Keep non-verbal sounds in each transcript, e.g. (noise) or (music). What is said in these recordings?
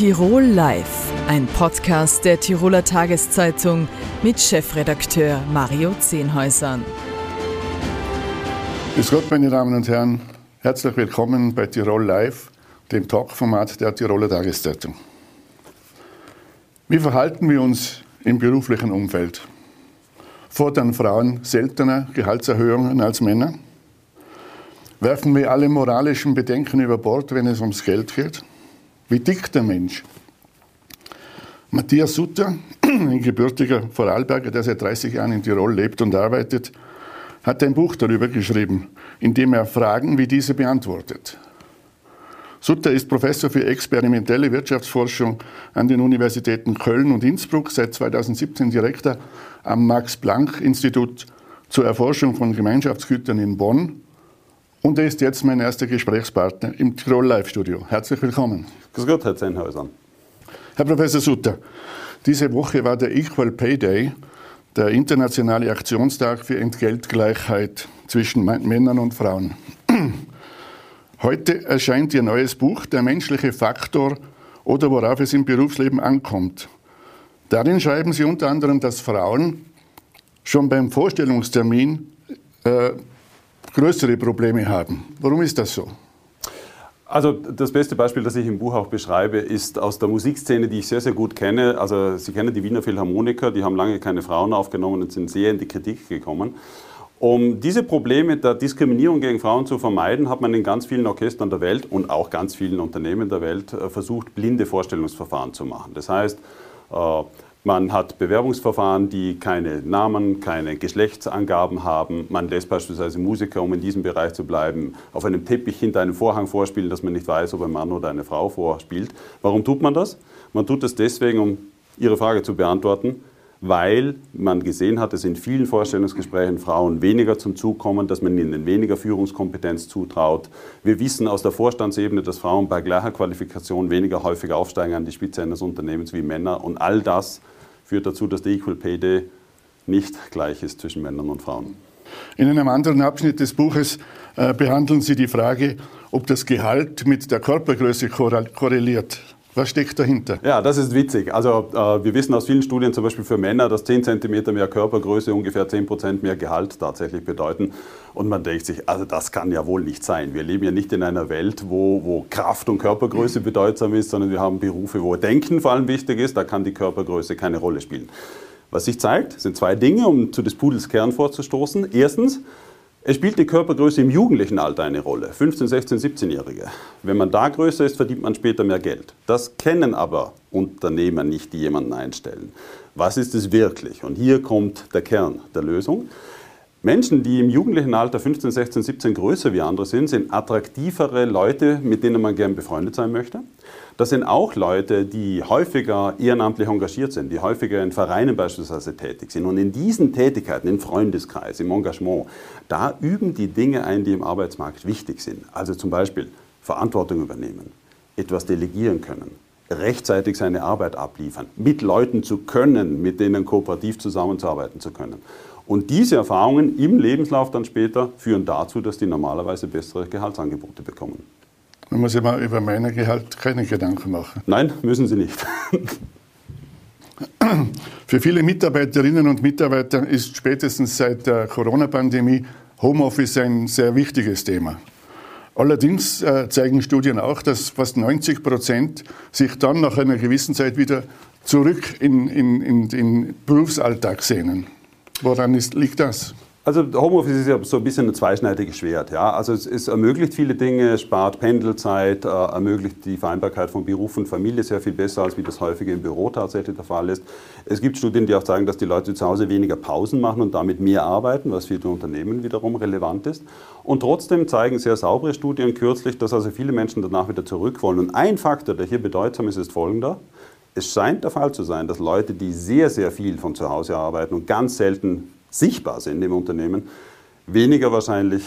Tirol Live, ein Podcast der Tiroler Tageszeitung mit Chefredakteur Mario Zehnhäusern. Grüß Gott, meine Damen und Herren. Herzlich willkommen bei Tirol Live, dem Talkformat der Tiroler Tageszeitung. Wie verhalten wir uns im beruflichen Umfeld? Fordern Frauen seltener Gehaltserhöhungen als Männer? Werfen wir alle moralischen Bedenken über Bord, wenn es ums Geld geht? Wie tickt der Mensch? Matthias Sutter, ein gebürtiger Vorarlberger, der seit 30 Jahren in Tirol lebt und arbeitet, hat ein Buch darüber geschrieben, in dem er Fragen wie diese beantwortet. Sutter ist Professor für experimentelle Wirtschaftsforschung an den Universitäten Köln und Innsbruck, seit 2017 Direktor am Max-Planck-Institut zur Erforschung von Gemeinschaftsgütern in Bonn und er ist jetzt mein erster Gesprächspartner im Tirol Live-Studio. Herzlich willkommen. Grüß Gott, Herr Zeinhäuser. Herr Professor Sutter, diese Woche war der Equal Pay Day, der internationale Aktionstag für Entgeltgleichheit zwischen Männern und Frauen. (clears throat) Heute erscheint Ihr neues Buch Der menschliche Faktor oder worauf es im Berufsleben ankommt. Darin schreiben Sie unter anderem, dass Frauen schon beim Vorstellungstermin äh, größere Probleme haben. Warum ist das so? Also das beste Beispiel, das ich im Buch auch beschreibe, ist aus der Musikszene, die ich sehr, sehr gut kenne. Also Sie kennen die Wiener Philharmoniker, die haben lange keine Frauen aufgenommen und sind sehr in die Kritik gekommen. Um diese Probleme der Diskriminierung gegen Frauen zu vermeiden, hat man in ganz vielen Orchestern der Welt und auch ganz vielen Unternehmen der Welt äh, versucht, blinde Vorstellungsverfahren zu machen. Das heißt, äh, man hat Bewerbungsverfahren, die keine Namen, keine Geschlechtsangaben haben. Man lässt beispielsweise Musiker, um in diesem Bereich zu bleiben, auf einem Teppich hinter einem Vorhang vorspielen, dass man nicht weiß, ob ein Mann oder eine Frau vorspielt. Warum tut man das? Man tut das deswegen, um Ihre Frage zu beantworten, weil man gesehen hat, dass in vielen Vorstellungsgesprächen Frauen weniger zum Zug kommen, dass man ihnen weniger Führungskompetenz zutraut. Wir wissen aus der Vorstandsebene, dass Frauen bei gleicher Qualifikation weniger häufig aufsteigen an die Spitze eines Unternehmens wie Männer. Und all das führt dazu, dass der Equal Pay Day nicht gleich ist zwischen Männern und Frauen. In einem anderen Abschnitt des Buches äh, behandeln Sie die Frage, ob das Gehalt mit der Körpergröße korreliert. Was steckt dahinter? Ja, das ist witzig. Also äh, wir wissen aus vielen Studien, zum Beispiel für Männer, dass 10 cm mehr Körpergröße ungefähr 10% mehr Gehalt tatsächlich bedeuten. Und man denkt sich, also das kann ja wohl nicht sein. Wir leben ja nicht in einer Welt, wo, wo Kraft und Körpergröße bedeutsam ist, sondern wir haben Berufe, wo Denken vor allem wichtig ist. Da kann die Körpergröße keine Rolle spielen. Was sich zeigt, sind zwei Dinge, um zu des Pudels Kern vorzustoßen. Erstens, es spielt die Körpergröße im jugendlichen Alter eine Rolle, 15, 16, 17-Jährige. Wenn man da größer ist, verdient man später mehr Geld. Das kennen aber Unternehmer nicht, die jemanden einstellen. Was ist es wirklich? Und hier kommt der Kern der Lösung. Menschen, die im jugendlichen Alter 15, 16, 17 größer wie andere sind, sind attraktivere Leute, mit denen man gern befreundet sein möchte. Das sind auch Leute, die häufiger ehrenamtlich engagiert sind, die häufiger in Vereinen beispielsweise tätig sind. Und in diesen Tätigkeiten, im Freundeskreis, im Engagement, da üben die Dinge ein, die im Arbeitsmarkt wichtig sind. Also zum Beispiel Verantwortung übernehmen, etwas delegieren können, rechtzeitig seine Arbeit abliefern, mit Leuten zu können, mit denen kooperativ zusammenzuarbeiten zu können. Und diese Erfahrungen im Lebenslauf dann später führen dazu, dass die normalerweise bessere Gehaltsangebote bekommen. Man muss mal über mein Gehalt keine Gedanken machen. Nein, müssen Sie nicht. Für viele Mitarbeiterinnen und Mitarbeiter ist spätestens seit der Corona-Pandemie Homeoffice ein sehr wichtiges Thema. Allerdings äh, zeigen Studien auch, dass fast 90 Prozent sich dann nach einer gewissen Zeit wieder zurück in, in, in den Berufsalltag sehnen. Woran ist, liegt das? Also Homeoffice ist ja so ein bisschen ein zweischneidiges Schwert. Ja? Also es, es ermöglicht viele Dinge, spart Pendelzeit, äh, ermöglicht die Vereinbarkeit von Beruf und Familie sehr viel besser, als wie das häufig im Büro tatsächlich der Fall ist. Es gibt Studien, die auch sagen, dass die Leute zu Hause weniger Pausen machen und damit mehr arbeiten, was für die Unternehmen wiederum relevant ist. Und trotzdem zeigen sehr saubere Studien kürzlich, dass also viele Menschen danach wieder zurück wollen. Und ein Faktor, der hier bedeutsam ist, ist folgender. Es scheint der Fall zu sein, dass Leute, die sehr, sehr viel von zu Hause arbeiten und ganz selten sichtbar sind im Unternehmen, weniger wahrscheinlich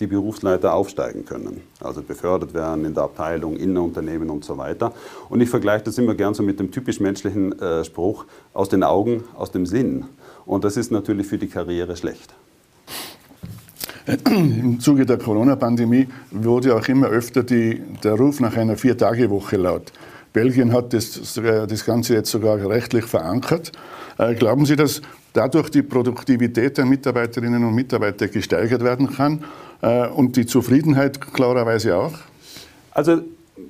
die Berufsleiter aufsteigen können, also befördert werden in der Abteilung, in der Unternehmen und so weiter. Und ich vergleiche das immer gern so mit dem typisch menschlichen äh, Spruch, aus den Augen, aus dem Sinn. Und das ist natürlich für die Karriere schlecht. Im Zuge der Corona-Pandemie wurde auch immer öfter die, der Ruf nach einer Vier-Tage-Woche laut. Belgien hat das, das Ganze jetzt sogar rechtlich verankert. Äh, glauben Sie, dass dadurch die Produktivität der Mitarbeiterinnen und Mitarbeiter gesteigert werden kann äh, und die Zufriedenheit klarerweise auch? Also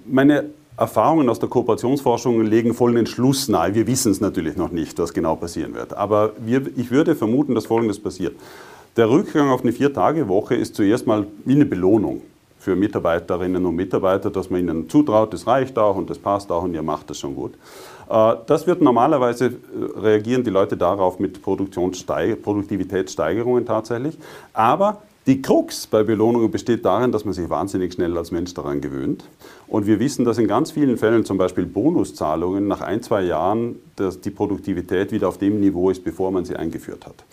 meine Erfahrungen aus der Kooperationsforschung legen vollen Entschluss nahe. Wir wissen es natürlich noch nicht, was genau passieren wird. Aber wir, ich würde vermuten, dass Folgendes passiert. Der Rückgang auf eine Vier-Tage-Woche ist zuerst mal wie eine Belohnung für Mitarbeiterinnen und Mitarbeiter, dass man ihnen zutraut, das reicht auch und das passt auch und ihr macht das schon gut. Äh, das wird normalerweise äh, reagieren die Leute darauf mit Produktivitätssteigerungen tatsächlich. Aber die Krux bei Belohnungen besteht darin, dass man sich wahnsinnig schnell als Mensch daran gewöhnt. Und wir wissen, dass in ganz vielen Fällen zum Beispiel Bonuszahlungen nach ein, zwei Jahren dass die Produktivität wieder auf dem Niveau ist, bevor man sie eingeführt hat.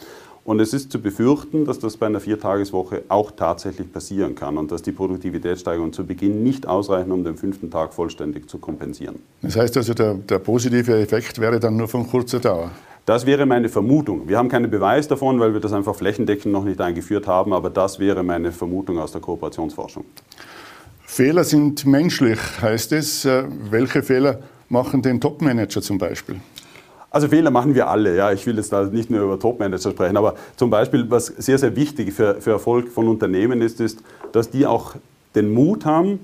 Und es ist zu befürchten, dass das bei einer Viertageswoche auch tatsächlich passieren kann und dass die Produktivitätssteigerungen zu Beginn nicht ausreichen, um den fünften Tag vollständig zu kompensieren. Das heißt also, der, der positive Effekt wäre dann nur von kurzer Dauer. Das wäre meine Vermutung. Wir haben keinen Beweis davon, weil wir das einfach flächendeckend noch nicht eingeführt haben, aber das wäre meine Vermutung aus der Kooperationsforschung. Fehler sind menschlich, heißt es. Äh, welche Fehler machen den Topmanager zum Beispiel? Also Fehler machen wir alle. Ja. Ich will jetzt da nicht nur über Topmanager sprechen, aber zum Beispiel, was sehr, sehr wichtig für, für Erfolg von Unternehmen ist, ist, dass die auch den Mut haben,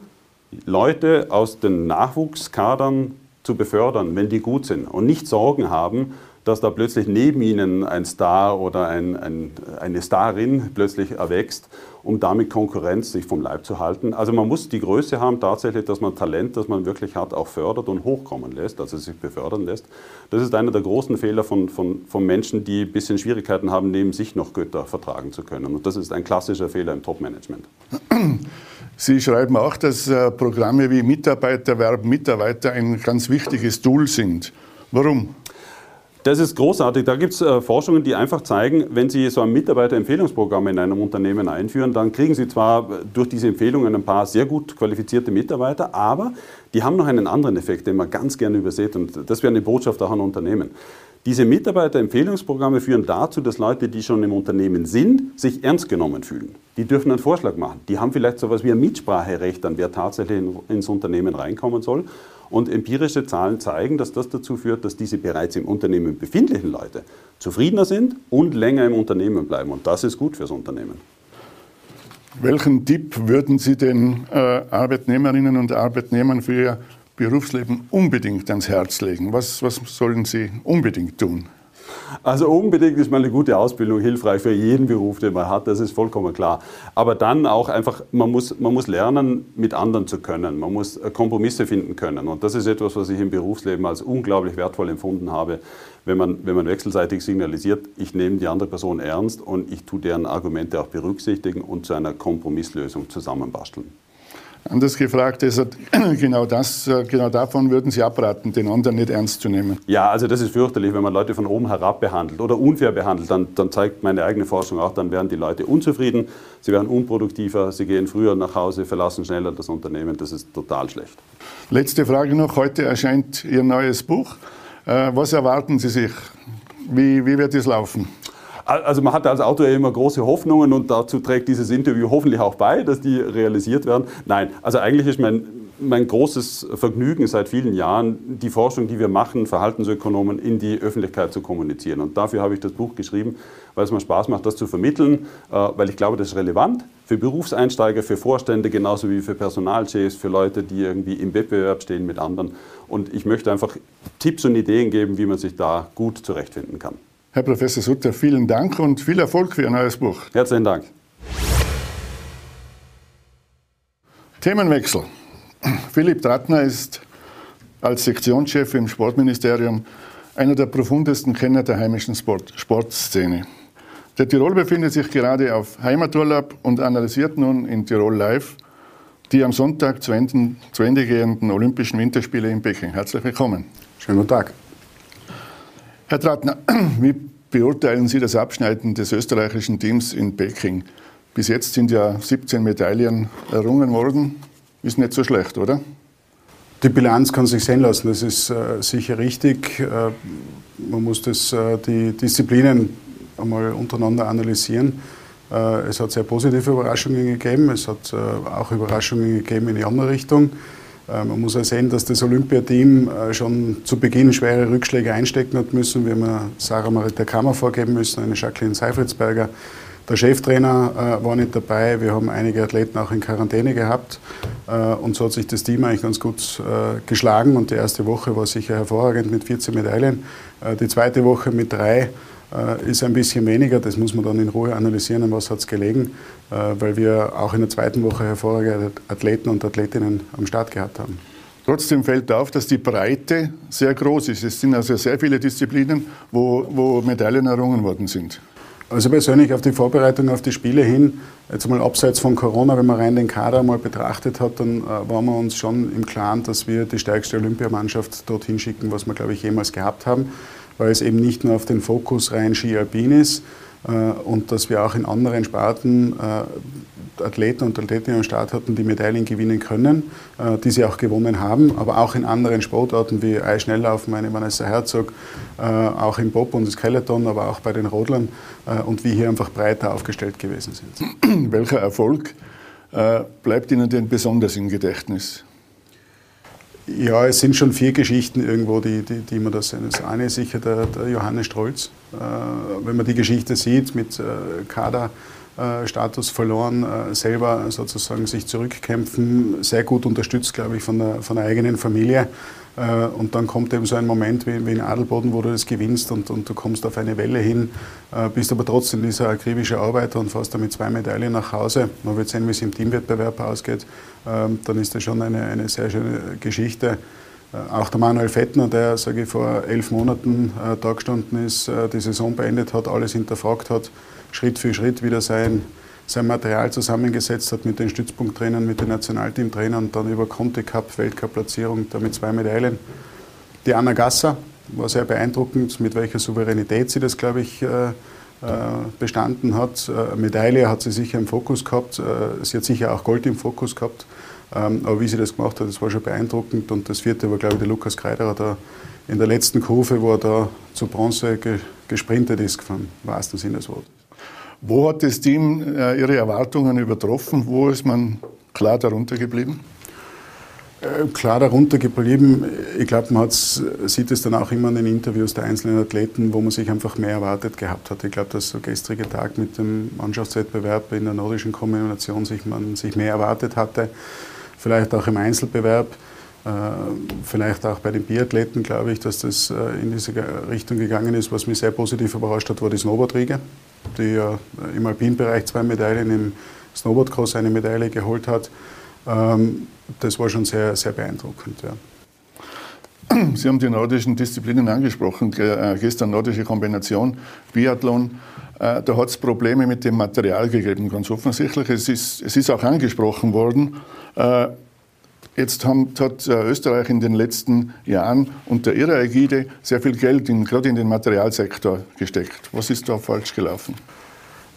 Leute aus den Nachwuchskadern zu befördern, wenn die gut sind und nicht Sorgen haben, dass da plötzlich neben ihnen ein Star oder ein, ein, eine Starin plötzlich erwächst, um damit Konkurrenz sich vom Leib zu halten. Also man muss die Größe haben tatsächlich, dass man Talent, das man wirklich hat, auch fördert und hochkommen lässt, also sich befördern lässt. Das ist einer der großen Fehler von, von, von Menschen, die ein bisschen Schwierigkeiten haben, neben sich noch Götter vertragen zu können. Und das ist ein klassischer Fehler im Top-Management. Sie schreiben auch, dass äh, Programme wie Mitarbeiterwerb, Mitarbeiter ein ganz wichtiges Tool sind. Warum? Das ist großartig. Da gibt es äh, Forschungen, die einfach zeigen, wenn Sie so ein Mitarbeiterempfehlungsprogramm in einem Unternehmen einführen, dann kriegen Sie zwar äh, durch diese Empfehlungen ein paar sehr gut qualifizierte Mitarbeiter, aber die haben noch einen anderen Effekt, den man ganz gerne übersieht. Und das wäre eine Botschaft auch an Unternehmen. Diese Mitarbeiterempfehlungsprogramme führen dazu, dass Leute, die schon im Unternehmen sind, sich ernst genommen fühlen. Die dürfen einen Vorschlag machen. Die haben vielleicht so etwas wie ein Mitspracherecht an wer tatsächlich ins Unternehmen reinkommen soll. Und empirische Zahlen zeigen, dass das dazu führt, dass diese bereits im Unternehmen befindlichen Leute zufriedener sind und länger im Unternehmen bleiben. Und das ist gut fürs Unternehmen. Welchen Tipp würden Sie den äh, Arbeitnehmerinnen und Arbeitnehmern für ihr Berufsleben unbedingt ans Herz legen? Was, was sollen sie unbedingt tun? Also unbedingt ist mal eine gute Ausbildung hilfreich für jeden Beruf, den man hat, das ist vollkommen klar. Aber dann auch einfach, man muss, man muss lernen, mit anderen zu können. Man muss äh, Kompromisse finden können. Und das ist etwas, was ich im Berufsleben als unglaublich wertvoll empfunden habe, wenn man, wenn man wechselseitig signalisiert, ich nehme die andere Person ernst und ich tue deren Argumente auch berücksichtigen und zu einer Kompromisslösung zusammenbasteln. Anders gefragt ist, (clears throat) genau, das, äh, genau davon würden Sie abraten, den anderen nicht ernst zu nehmen. Ja, also das ist fürchterlich, wenn man Leute von oben herab behandelt oder unfair behandelt, dann, dann zeigt meine eigene Forschung auch, dann werden die Leute unzufrieden, sie werden unproduktiver, sie gehen früher nach Hause, verlassen schneller das Unternehmen, das ist total schlecht. Letzte Frage noch, heute erscheint Ihr neues Buch. Äh, was erwarten Sie sich? Wie, wie wird es laufen? Also man hat als Autor immer große Hoffnungen und dazu trägt dieses Interview hoffentlich auch bei, dass die realisiert werden. Nein, also eigentlich ist mein, mein großes Vergnügen seit vielen Jahren, die Forschung, die wir machen, Verhaltensökonomen, in die Öffentlichkeit zu kommunizieren. Und dafür habe ich das Buch geschrieben, weil es mir Spaß macht, das zu vermitteln, äh, weil ich glaube, das ist relevant für Berufseinsteiger, für Vorstände, genauso wie für Personalchefs, für Leute, die irgendwie im Wettbewerb stehen mit anderen. Und ich möchte einfach Tipps und Ideen geben, wie man sich da gut zurechtfinden kann. Herr Professor Sutter, vielen Dank und viel Erfolg für Ihr neues Buch. Herzlichen Dank. Themenwechsel. (clears throat) Philipp Trattner ist als Sektionschef im Sportministerium einer der profundesten Kenner der heimischen Sport Sportszene. Der Tirol befindet sich gerade auf Heimaturlaub und analysiert nun in Tirol Live die am Sonntag zu Ende, zu Ende gehenden Olympischen Winterspiele in Peking. Herzlich willkommen. Schönen guten Tag. Herr Trattner, (clears throat) wie beurteilen Sie das Abschneiden des österreichischen Teams in Peking? Bis jetzt sind ja 17 Medaillen errungen worden. Ist nicht so schlecht, oder? Die Bilanz kann sich sehen lassen, das ist äh, sicher richtig. Äh, man muss das, äh, die Disziplinen einmal untereinander analysieren. Äh, es hat sehr positive Überraschungen gegeben, es hat äh, auch Überraschungen gegeben in die andere Richtung. Äh, man muss auch sehen, dass das Olympiateam äh, schon zu Beginn schwere Rückschläge einstecken hat müssen. Wir haben Sarah Marita Kammer vorgeben müssen, eine Jacqueline Seifritzberger. Der Cheftrainer war nicht dabei. Wir haben einige Athleten auch in Quarantäne gehabt. und so hat sich das Team eigentlich ganz gut geschlagen. Und die erste Woche war sicher hervorragend mit 14 Medaillen. die zweite Woche mit drei ist ein bisschen weniger. Das muss man dann in Ruhe analysieren, an was hat es gelegen. Äh, weil wir auch in der zweiten Woche hervorragende Athleten und Athletinnen am Start gehabt haben. Trotzdem fällt auf, dass die Breite sehr groß ist. Es sind also sehr viele Disziplinen, wo, wo Medaillen errungen worden sind. Also persönlich auf die Vorbereitung auf die Spiele hin, jetzt mal abseits von Corona, wenn man rein den Kader mal betrachtet hat, dann äh, waren wir uns schon im Klaren, dass wir die stärkste Olympiamannschaft dorthin schicken, was wir, glaube ich, jemals gehabt haben, weil es eben nicht nur auf den Fokus rein Ski Alpin ist, äh, und dass wir auch in anderen Sparten äh, Athleten und Athletinnen am Start hatten, die Medaillen gewinnen können, äh, die sie auch gewonnen haben, aber auch in anderen Sportarten wie Eisschnelllaufen, meine Vanessa Herzog, auch im Bob und Skeleton, aber auch bei den Rodlern und wir hier einfach breiter aufgestellt gewesen sind. (clears throat) Welcher Erfolg bleibt Ihnen denn besonders im Gedächtnis? Ja, es sind schon vier Geschichten irgendwo, die, die, die man da sehen. Das eine ist sicher der, der Johannes Strolz. Äh, wenn man die Geschichte sieht, mit äh, Kaderstatus verloren, äh, selber sozusagen sich zurückkämpfen, sehr gut unterstützt, glaube ich, von der, von der eigenen Familie. Äh, und dann kommt eben so ein Moment wie, in Adelboden, wo du das gewinnst und, und du kommst auf eine Welle hin, äh, bist aber trotzdem dieser akribische Arbeiter und fährst damit zwei Medaillen nach Hause. Man wird sehen, wie es im Teamwettbewerb ausgeht. Ähm, dann ist das schon eine, eine sehr schöne Geschichte. Äh, auch der Manuel Fettner, der, sage ich, vor elf Monaten da gestanden ist, die Saison beendet hat, alles hinterfragt hat, Schritt für Schritt wieder sein sein Material zusammengesetzt hat mit den Stützpunkttrainern, mit den Nationalteamtrainern dann über Conti Cup, Weltcup-Platzierung, damit zwei Medaillen. Die Anna Gasser war sehr beeindruckend, mit welcher Souveränität sie das, glaube ich, äh, äh, bestanden hat. Eine Medaille hat sie sicher im Fokus gehabt. Äh, sie hat sicher auch Gold im Fokus gehabt. Ähm, aber wie sie das gemacht hat, das war schon beeindruckend. Und das vierte war, glaube ich, der Lukas Kreiderer da in der letzten Kurve, wo er da zu Bronze gesprintet ist, vom wahrsten Sinne des Wortes. Wo hat das Team äh, Ihre Erwartungen übertroffen? Wo ist man klar darunter geblieben? Äh, klar darunter geblieben. Ich glaube, man sieht es dann auch immer in den Interviews der einzelnen Athleten, wo man sich einfach mehr erwartet gehabt hat. Ich glaube, dass der gestrige Tag mit dem Mannschaftswettbewerb in der nordischen Kombination sich man sich mehr erwartet hatte. Vielleicht auch im Einzelbewerb. Äh, vielleicht auch bei den Biathleten glaube ich, dass das in diese Richtung gegangen ist. Was mich sehr positiv überrascht hat, war die Snowboardriege die ja im Alpinbereich zwei Medaillen, im Snowboardcross eine Medaille geholt hat. Ähm, das war schon sehr, sehr beeindruckend. Ja. Sie haben die nordischen Disziplinen angesprochen, äh, gestern nordische Kombination, Biathlon. Äh, da hat es Probleme mit dem Material gegeben, ganz offensichtlich. Es ist, es ist auch angesprochen worden. Jetzt haben, hat äh, Österreich in den letzten Jahren unter ihrer Ägide sehr viel Geld in, gerade in den Materialsektor gesteckt. Was ist da falsch gelaufen?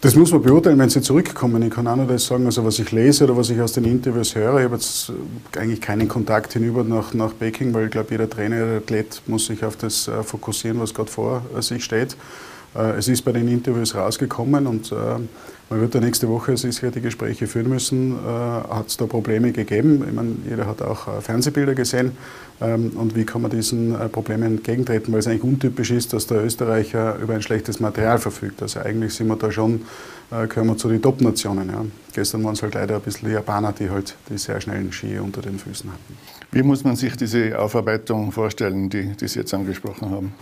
Das muss man beurteilen, wenn Sie zurückkommen. Ich kann auch nur das sagen, also was ich lese oder was ich aus den Interviews höre. Ich habe jetzt äh, eigentlich keinen Kontakt hinüber nach, nach Peking, weil ich glaube, jeder Trainer, jeder Athlet muss sich auf das äh, fokussieren, was gerade vor sich steht. Es ist bei den Interviews rausgekommen und man wird da nächste Woche sicher die Gespräche führen müssen. Äh, hat es da Probleme gegeben? Ich meine, jeder hat auch äh, Fernsehbilder gesehen. Ähm, und wie kann man diesen äh, Problemen entgegentreten? Weil es eigentlich untypisch ist, dass der Österreicher über ein schlechtes Material verfügt. Also eigentlich sind wir da schon, gehören wir zu den Top-Nationen. Ja. Gestern waren es halt leider ein bisschen die Japaner, die halt die sehr schnellen Ski unter den Füßen hatten. Wie muss man sich diese Aufarbeitung vorstellen, die, die Sie jetzt angesprochen haben?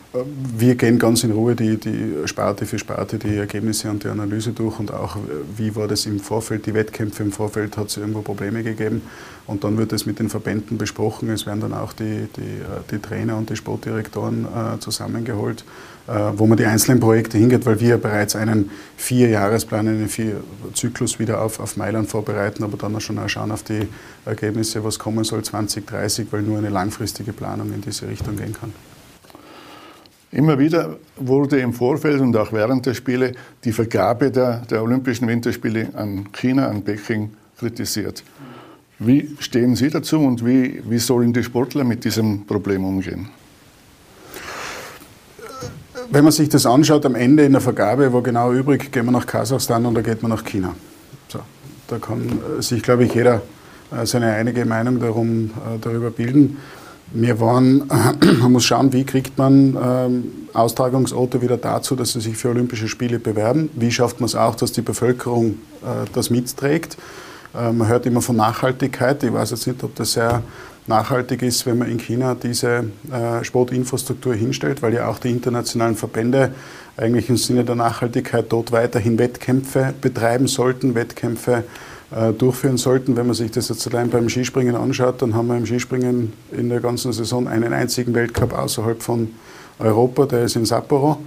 Wir gehen ganz in Ruhe die, die Sparte für Sparte die Ergebnisse und die Analyse durch und auch, wie war das im Vorfeld, die Wettkämpfe im Vorfeld, hat es irgendwo Probleme gegeben. Und dann wird es mit den Verbänden besprochen. Es werden dann auch die, die, äh, die Trainer und die Sportdirektoren äh, zusammengeholt, wo man die einzelnen Projekte hingeht, weil wir bereits einen Vierjahresplan, einen Vierzyklus wieder auf, auf Mailand vorbereiten, aber dann auch schon auch schauen auf die Ergebnisse, was kommen soll 2030, weil nur eine langfristige Planung in diese Richtung gehen kann. Immer wieder wurde im Vorfeld und auch während der Spiele die Vergabe der, der Olympischen Winterspiele an China, an Peking kritisiert. Wie stehen Sie dazu und wie, wie sollen die Sportler mit diesem Problem umgehen? Wenn man sich das anschaut, am Ende in der Vergabe war genau übrig, gehen wir nach Kasachstan oder geht man nach China. So, da kann sich, glaube ich, jeder äh, seine einige Meinung darum, äh, darüber bilden. Wir waren, (clears throat) man muss schauen, wie kriegt man ähm, Austragungsorte wieder dazu, dass sie sich für Olympische Spiele bewerben. Wie schafft man es auch, dass die Bevölkerung äh, das mitträgt? Äh, man hört immer von Nachhaltigkeit. Ich weiß jetzt nicht, ob das sehr nachhaltig ist, wenn man in China diese äh, Sportinfrastruktur hinstellt, weil ja auch die internationalen Verbände eigentlich im Sinne der Nachhaltigkeit dort weiterhin Wettkämpfe betreiben sollten, Wettkämpfe äh, durchführen sollten. Wenn man sich das jetzt allein beim Skispringen anschaut, dann haben wir im Skispringen in der ganzen Saison einen einzigen Weltcup außerhalb von Europa, der ist in Sapporo.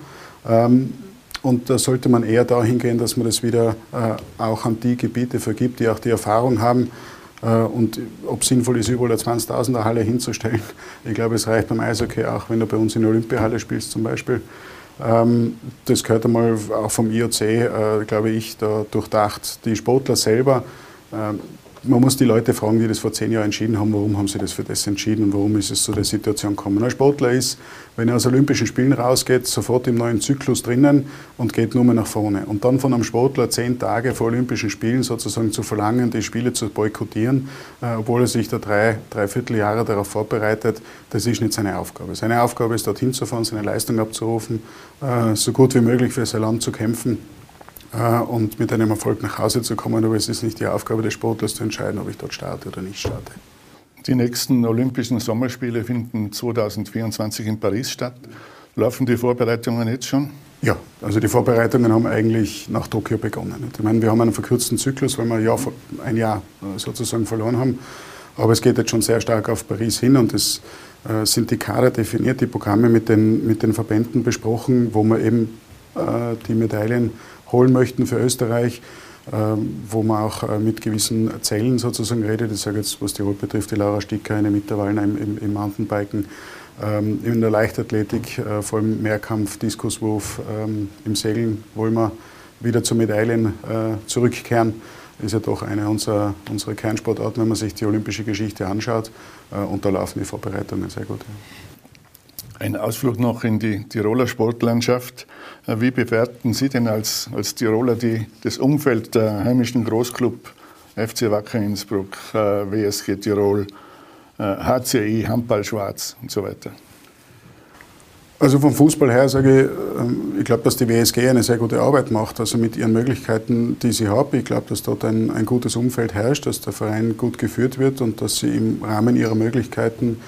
Ähm, und da sollte man eher dahin gehen, dass man das wieder äh, auch an die Gebiete vergibt, die auch die Erfahrung haben. Äh, und ob sinnvoll ist, überall eine 20.000er Halle hinzustellen. (laughs) Ich glaube, es reicht beim Eishockey auch, wenn du bei uns in der Olympiahalle spielst zum Beispiel. Ähm, das gehört einmal auch vom IOC, äh, glaube ich, da durchdacht. Die Sportler selber ähm, man muss die Leute fragen, die das vor zehn Jahren entschieden haben, warum haben sie das für das entschieden und warum ist es zu der Situation gekommen. Ein Sportler ist, wenn er aus Olympischen Spielen rausgeht, sofort im neuen Zyklus drinnen und geht nur mehr nach vorne. Und dann von einem Sportler zehn Tage vor Olympischen Spielen sozusagen zu verlangen, die Spiele zu boykottieren, äh, obwohl er sich da drei, dreiviertel Jahre darauf vorbereitet, das ist nicht seine Aufgabe. Seine Aufgabe ist, dorthin zu fahren, seine Leistung abzurufen, äh, so gut wie möglich für sein Land zu kämpfen und mit einem Erfolg nach Hause zu kommen. Aber es ist nicht die Aufgabe des Sportlers zu entscheiden, ob ich dort starte oder nicht starte. Die nächsten Olympischen Sommerspiele finden 2024 in Paris statt. Laufen die Vorbereitungen jetzt schon? Ja, also die Vorbereitungen haben eigentlich nach Tokio begonnen. Ich meine, wir haben einen verkürzten Zyklus, weil wir ein Jahr, ein Jahr äh, sozusagen verloren haben. Aber es geht jetzt schon sehr stark auf Paris hin und es äh, sind die Kader definiert, die Programme mit den, mit den Verbänden besprochen, wo man eben äh, die Medaillen holen möchten für Österreich, ähm, wo man auch äh, mit gewissen Zellen sozusagen redet. Ich sage jetzt, was Tirol betrifft, die Laura Sticker, eine Mitterwallner im, im, im Mountainbiken, ähm, in der Leichtathletik, äh, vor allem Mehrkampf, Diskuswurf, ähm, im Segeln wollen wir wieder zu Medaillen äh, zurückkehren. Ist ja doch eine unserer, unserer Kernsportarten, wenn man sich die olympische Geschichte anschaut. Und da laufen die Vorbereitungen sehr gut. Ein Ausflug noch in die Tiroler Sportlandschaft. Äh, wie bewerten Sie denn als, als Tiroler die, das Umfeld der heimischen Großclub FC Wacker Innsbruck, äh, WSG Tirol, HCI, äh, Handball Schwarz und so weiter? Also vom Fußball her sage ich, ähm, ich glaube, dass die WSG eine sehr gute Arbeit macht, also mit ihren Möglichkeiten, die sie hat. Ich glaube, dass dort ein, ein gutes Umfeld herrscht, dass der Verein gut geführt wird und dass sie im Rahmen ihrer Möglichkeiten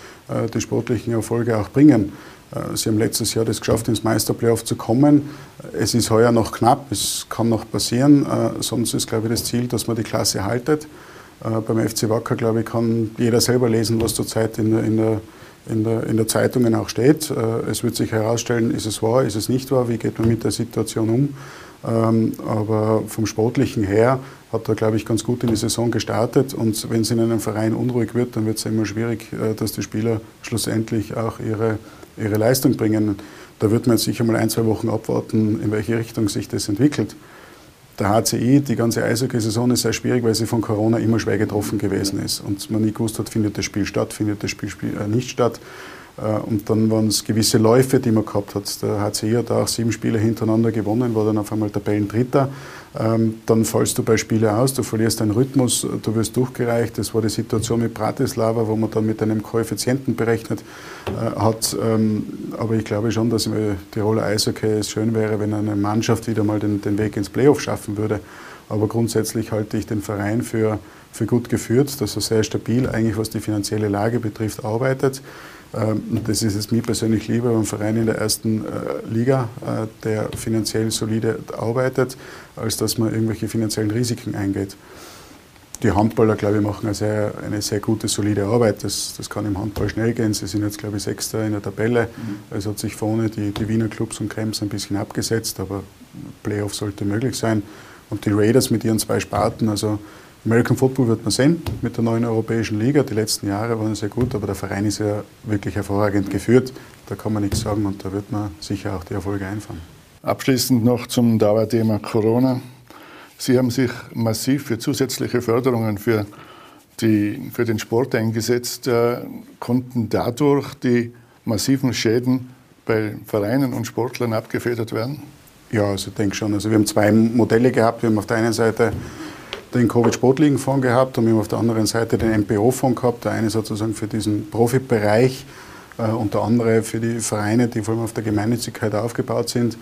die sportlichen Erfolge auch bringen. Äh, sie haben letztes Jahr das geschafft, ins Meisterplayoff zu kommen. Es ist heuer noch knapp, es kann noch passieren. Äh, sonst ist, glaube ich, das Ziel, dass man die Klasse haltet. Beim FC Wacker, glaube ich, kann jeder selber lesen, was zurzeit in der, in der in der, in der Zeitungen auch steht. Äh, es wird sich herausstellen, ist es wahr, ist es nicht wahr, wie geht man mit der Situation um. Ähm, aber vom Sportlichen her hat er, glaube ich, ganz gut in die Saison gestartet. Und wenn es in einem Verein unruhig wird, dann wird es immer schwierig, äh, dass die Spieler schlussendlich auch ihre, ihre Leistung bringen. Da wird man jetzt sicher mal ein, zwei Wochen abwarten, in welche Richtung sich das entwickelt der HCI, die ganze Eishockey-Saison ist sehr schwierig, weil sie von Corona immer schwer getroffen gewesen ist und man nie gewusst hat, findet das Spiel statt, findet das Spiel, äh, nicht statt. Äh, und dann waren es gewisse Läufe, die man gehabt hat. Der HCI hat auch sieben Spiele hintereinander gewonnen, war dann auf einmal Tabellendritter. Ähm, dann fallst du bei Spielen aus, du verlierst deinen Rhythmus, du wirst durchgereicht. Das war die Situation mit Bratislava, wo man dann mit einem Koeffizienten berechnet äh, hat. Ähm, aber ich glaube schon, dass im Tiroler Eishockey es schön wäre, wenn eine Mannschaft wieder mal den, den Weg ins Playoff schaffen würde. Aber grundsätzlich halte ich den Verein für, für gut geführt, dass er sehr stabil, eigentlich was die finanzielle Lage betrifft, arbeitet. Ähm, das ist es mir persönlich lieber beim Verein in der ersten äh, Liga, äh, der finanziell solide arbeitet, als dass man irgendwelche finanziellen Risiken eingeht. Die Handballer, glaube ich, machen eine sehr, eine sehr gute, solide Arbeit. Das, das kann im Handball schnell gehen. Sie sind jetzt, glaube ich, Sechster in der Tabelle. Mhm. Es hat sich vorne die, die Wiener Clubs und Krems ein bisschen abgesetzt, aber Playoff sollte möglich sein. Und die Raiders mit ihren zwei Sparten, also American Football wird man sehen mit der neuen europäischen Liga. Die letzten Jahre waren sehr gut, aber der Verein ist ja wirklich hervorragend geführt. Da kann man nichts sagen und da wird man sicher auch die Erfolge einfahren. Abschließend noch zum Dauerthema Corona. Sie haben sich massiv für zusätzliche Förderungen für, die, für den Sport eingesetzt. Äh, konnten dadurch die massiven Schäden bei Vereinen und Sportlern abgefedert werden? Ja, also ich denke schon. Also wir haben zwei Modelle gehabt. Wir haben auf der einen Seite den Covid-Sportligenfonds gehabt und wir haben auf der anderen Seite den MPO-Fonds gehabt, der eine sozusagen für diesen Profibereich äh, und der andere für die Vereine, die vor allem auf der Gemeinnützigkeit aufgebaut sind.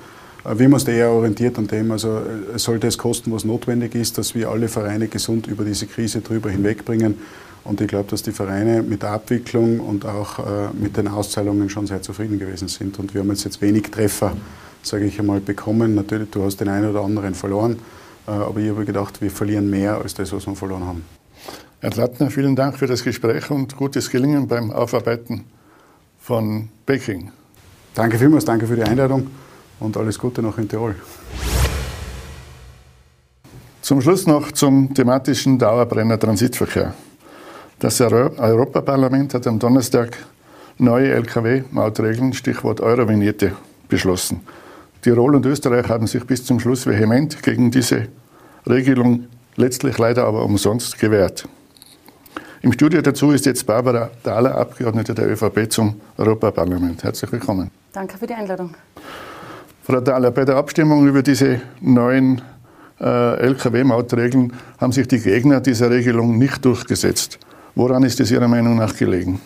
Äh, wir haben uns da eher orientiert an dem, also äh, sollte es kosten, was notwendig ist, dass wir alle Vereine gesund über diese Krise drüber hinwegbringen. Und ich glaube, dass die Vereine mit der Abwicklung und auch äh, mit den Auszahlungen schon sehr zufrieden gewesen sind. Und wir haben jetzt, jetzt wenig Treffer, sage ich einmal, bekommen. Natürlich, du hast den einen oder anderen verloren, aber ich habe gedacht, wir verlieren mehr als das, was wir verloren haben. Herr Glattner, vielen Dank für das Gespräch und gutes Gelingen beim Aufarbeiten von Peking. Danke vielmals, danke für die Einladung und alles Gute noch in Tirol. Zum Schluss noch zum thematischen Dauerbrenner Transitverkehr. Das Europaparlament hat am Donnerstag neue Lkw-Mautregeln, Stichwort Eurovignette, beschlossen. Tirol und Österreich haben sich bis zum Schluss vehement gegen diese Regelung letztlich leider aber umsonst gewehrt. Im Studio dazu ist jetzt Barbara Dahler, Abgeordnete der ÖVP zum Europaparlament. Herzlich willkommen. Danke für die Einladung. Frau Dahler, bei der Abstimmung über diese neuen äh, Lkw-Mautregeln haben sich die Gegner dieser Regelung nicht durchgesetzt. Woran ist es Ihrer Meinung nach gelegen?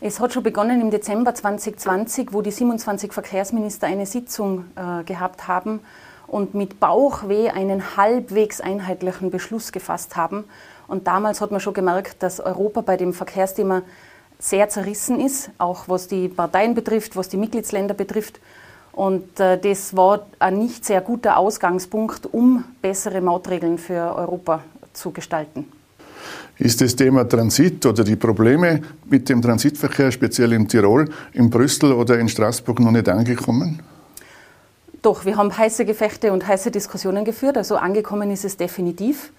Es hat schon begonnen im Dezember 2020, wo die 27 Verkehrsminister eine Sitzung äh, gehabt haben und mit Bauchweh einen halbwegs einheitlichen Beschluss gefasst haben. Und damals hat man schon gemerkt, dass Europa bei dem Verkehrsthema sehr zerrissen ist, auch was die Parteien betrifft, was die Mitgliedsländer betrifft. Und äh, das war ein nicht sehr guter Ausgangspunkt, um bessere Mautregeln für Europa zu gestalten. Ist das Thema Transit oder die Probleme mit dem Transitverkehr, speziell in Tirol, in Brüssel oder in Straßburg, noch nicht angekommen? Doch, wir haben heiße Gefechte und heiße Diskussionen geführt. Also angekommen ist es definitiv.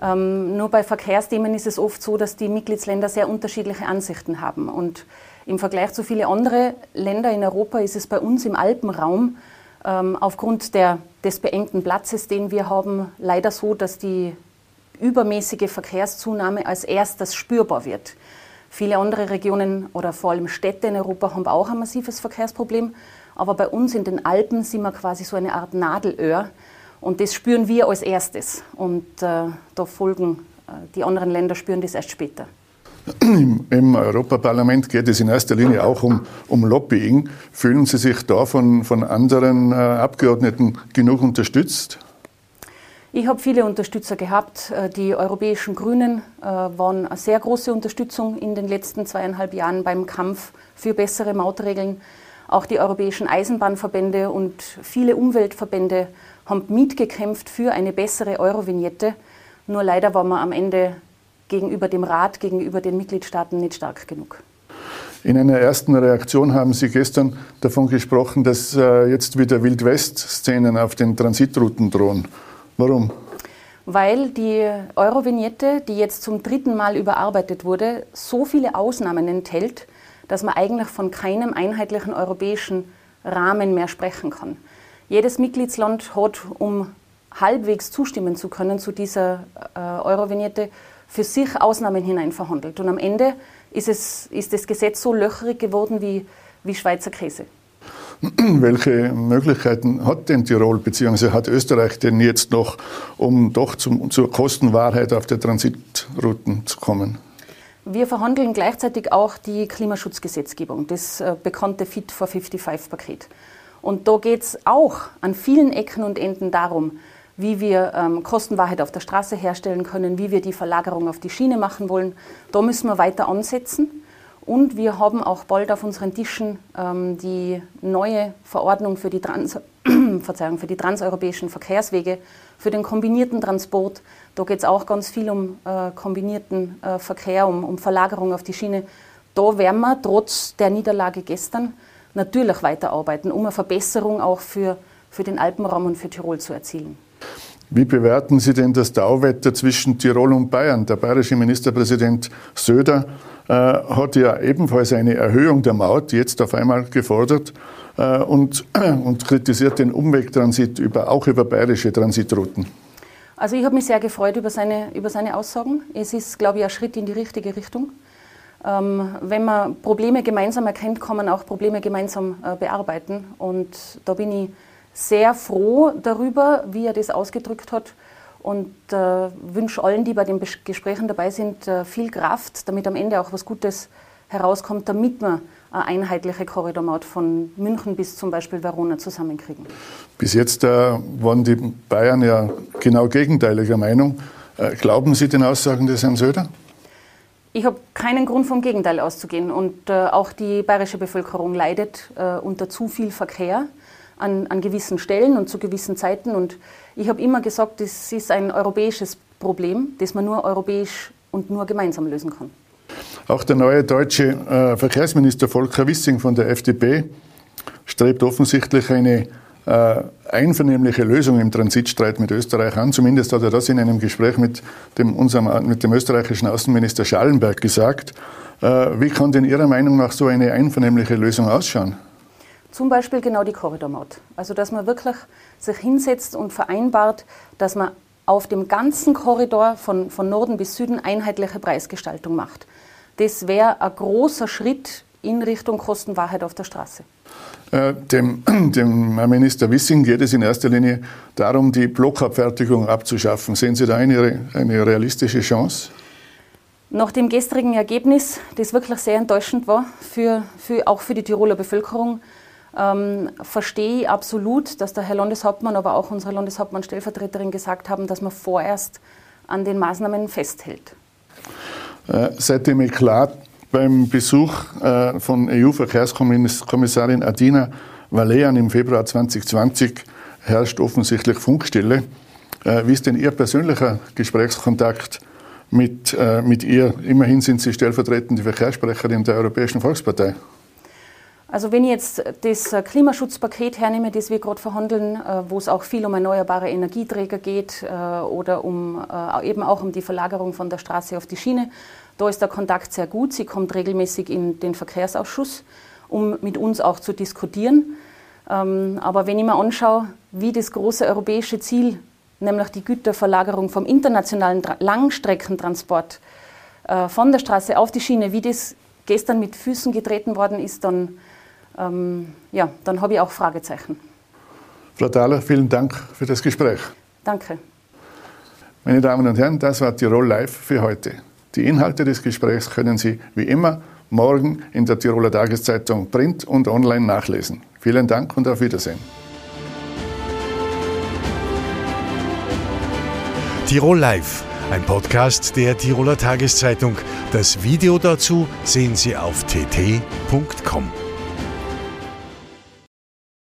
Ähm, nur bei Verkehrsthemen ist es oft so, dass die Mitgliedsländer sehr unterschiedliche Ansichten haben. Und im Vergleich zu vielen anderen Ländern in Europa ist es bei uns im Alpenraum ähm, aufgrund der, des beengten Platzes, den wir haben, leider so, dass die übermäßige Verkehrszunahme als erstes spürbar wird. Viele andere Regionen oder vor allem Städte in Europa haben auch ein massives Verkehrsproblem. Aber bei uns in den Alpen sind wir quasi so eine Art Nadelöhr. Und das spüren wir als erstes. Und äh, da folgen äh, die anderen Länder, spüren das erst später. Im Europaparlament geht es in erster Linie auch um, um Lobbying. Fühlen Sie sich da von, von anderen äh, Abgeordneten genug unterstützt? Ich habe viele Unterstützer gehabt. Äh, die europäischen Grünen äh, waren eine sehr große Unterstützung in den letzten zweieinhalb Jahren beim Kampf für bessere Mautregeln. Auch die europäischen Eisenbahnverbände und viele Umweltverbände haben mitgekämpft für eine bessere Eurovignette. Nur leider war man am Ende gegenüber dem Rat, gegenüber den Mitgliedstaaten nicht stark genug. In einer ersten Reaktion haben Sie gestern davon gesprochen, dass äh, jetzt wieder Wildwest-Szenen auf den Transitrouten drohen. Warum? Weil die Eurovignette, die jetzt zum dritten Mal überarbeitet wurde, so viele Ausnahmen enthält, dass man eigentlich von keinem einheitlichen europäischen Rahmen mehr sprechen kann. Jedes Mitgliedsland hat, um halbwegs zustimmen zu können zu dieser äh, Eurovignette, für sich Ausnahmen hinein verhandelt. Und am Ende ist, es, ist das Gesetz so löcherig geworden wie, wie Schweizer Käse. (clears throat) Welche Möglichkeiten hat denn Tirol bzw. hat Österreich denn jetzt noch, um doch zum, zur Kostenwahrheit auf der Transitrouten zu kommen? Wir verhandeln gleichzeitig auch die Klimaschutzgesetzgebung, das äh, bekannte Fit for 55-Paket. Und da geht es auch an vielen Ecken und Enden darum, wie wir ähm, Kostenwahrheit auf der Straße herstellen können, wie wir die Verlagerung auf die Schiene machen wollen. Da müssen wir weiter ansetzen. Und wir haben auch bald auf unseren Tischen ähm, die neue Verordnung für die, Trans (clears throat) Verzeihung, für die transeuropäischen Verkehrswege, für den kombinierten Transport. Da geht es auch ganz viel um äh, kombinierten äh, Verkehr, um, um Verlagerung auf die Schiene. Da werden wir trotz der Niederlage gestern natürlich weiterarbeiten, um eine Verbesserung auch für, für den Alpenraum und für Tirol zu erzielen. Wie bewerten Sie denn das Dauwetter zwischen Tirol und Bayern? Der bayerische Ministerpräsident Söder äh, hat ja ebenfalls eine Erhöhung der Maut jetzt auf einmal gefordert äh, und, (clears throat) und kritisiert den Umwegtransit über, auch über bayerische Transitrouten. Also ich habe mich sehr gefreut über seine, über seine Aussagen. Es ist, glaube ich, ein Schritt in die richtige Richtung. Ähm, wenn man Probleme gemeinsam erkennt, kann man auch Probleme gemeinsam äh, bearbeiten. Und da bin ich sehr froh darüber, wie er das ausgedrückt hat. und äh, wünsche allen, die bei den Gesprächen dabei sind, äh, viel Kraft, damit am Ende auch was Gutes herauskommt, damit wir eine einheitliche Korridormaut von München bis zum Beispiel Verona zusammenkriegen. Bis jetzt äh, waren die Bayern ja genau gegenteiliger Meinung. Äh, glauben Sie den Aussagen des Herrn Söder? Ich habe keinen Grund vom Gegenteil auszugehen. Und äh, auch die bayerische Bevölkerung leidet äh, unter zu viel Verkehr an, an gewissen Stellen und zu gewissen Zeiten. Und ich habe immer gesagt, das ist ein europäisches Problem, das man nur europäisch und nur gemeinsam lösen kann. Auch der neue deutsche äh, Verkehrsminister Volker Wissing von der FDP strebt offensichtlich eine äh, einvernehmliche Lösung im Transitstreit mit Österreich an. Zumindest hat er das in einem Gespräch mit dem, unserem, mit dem österreichischen Außenminister Schallenberg gesagt. Äh, wie kann denn Ihrer Meinung nach so eine einvernehmliche Lösung ausschauen? Zum Beispiel genau die Korridormaut. Also dass man wirklich sich hinsetzt und vereinbart, dass man auf dem ganzen Korridor von, von Norden bis Süden einheitliche Preisgestaltung macht. Das wäre ein großer Schritt in Richtung Kostenwahrheit auf der Straße. Äh, dem, (clears throat) dem Minister Wissing geht es in erster Linie darum, die Blockabfertigung abzuschaffen. Sehen Sie da eine, eine realistische Chance? Nach dem gestrigen Ergebnis, das wirklich sehr enttäuschend war, für, für, auch für die Tiroler Bevölkerung, ähm, verstehe ich absolut, dass der Herr Landeshauptmann, aber auch unsere Landeshauptmann-Stellvertreterin gesagt haben, dass man vorerst an den Maßnahmen festhält. Äh, seit dem Eklat beim Besuch äh, von EU-Verkehrskommissarin Adina Valean im Februar 2020 herrscht offensichtlich Funkstille. Äh, wie ist denn Ihr persönlicher Gesprächskontakt mit, mit ihr? Immerhin sind Sie stellvertretende Verkehrssprecherin der Europäischen Volkspartei. Also wenn ich jetzt das Klimaschutzpaket hernehme, das wir gerade verhandeln, äh, wo es auch viel um erneuerbare Energieträger geht äh, oder um, äh, eben auch um die Verlagerung von der Straße auf die Schiene, da ist der Kontakt sehr gut. Sie kommt regelmäßig in den Verkehrsausschuss, um mit uns auch zu diskutieren. Ähm, aber wenn ich mir anschaue, wie das große europäische Ziel, nämlich die Güterverlagerung vom internationalen Langstreckentransport von der Straße auf die Schiene, wie das gestern mit Füßen getreten worden ist, dann ähm, ja, dann habe ich auch Fragezeichen. Frau Thaler, vielen Dank für das Gespräch. Danke. Meine Damen und Herren, das war Tirol Live für heute. Die Inhalte des Gesprächs können Sie wie immer morgen in der Tiroler Tageszeitung Print und online nachlesen. Vielen Dank und auf Wiedersehen. Tirol Live, ein Podcast der Tiroler Tageszeitung. Das Video dazu sehen Sie auf tt.com.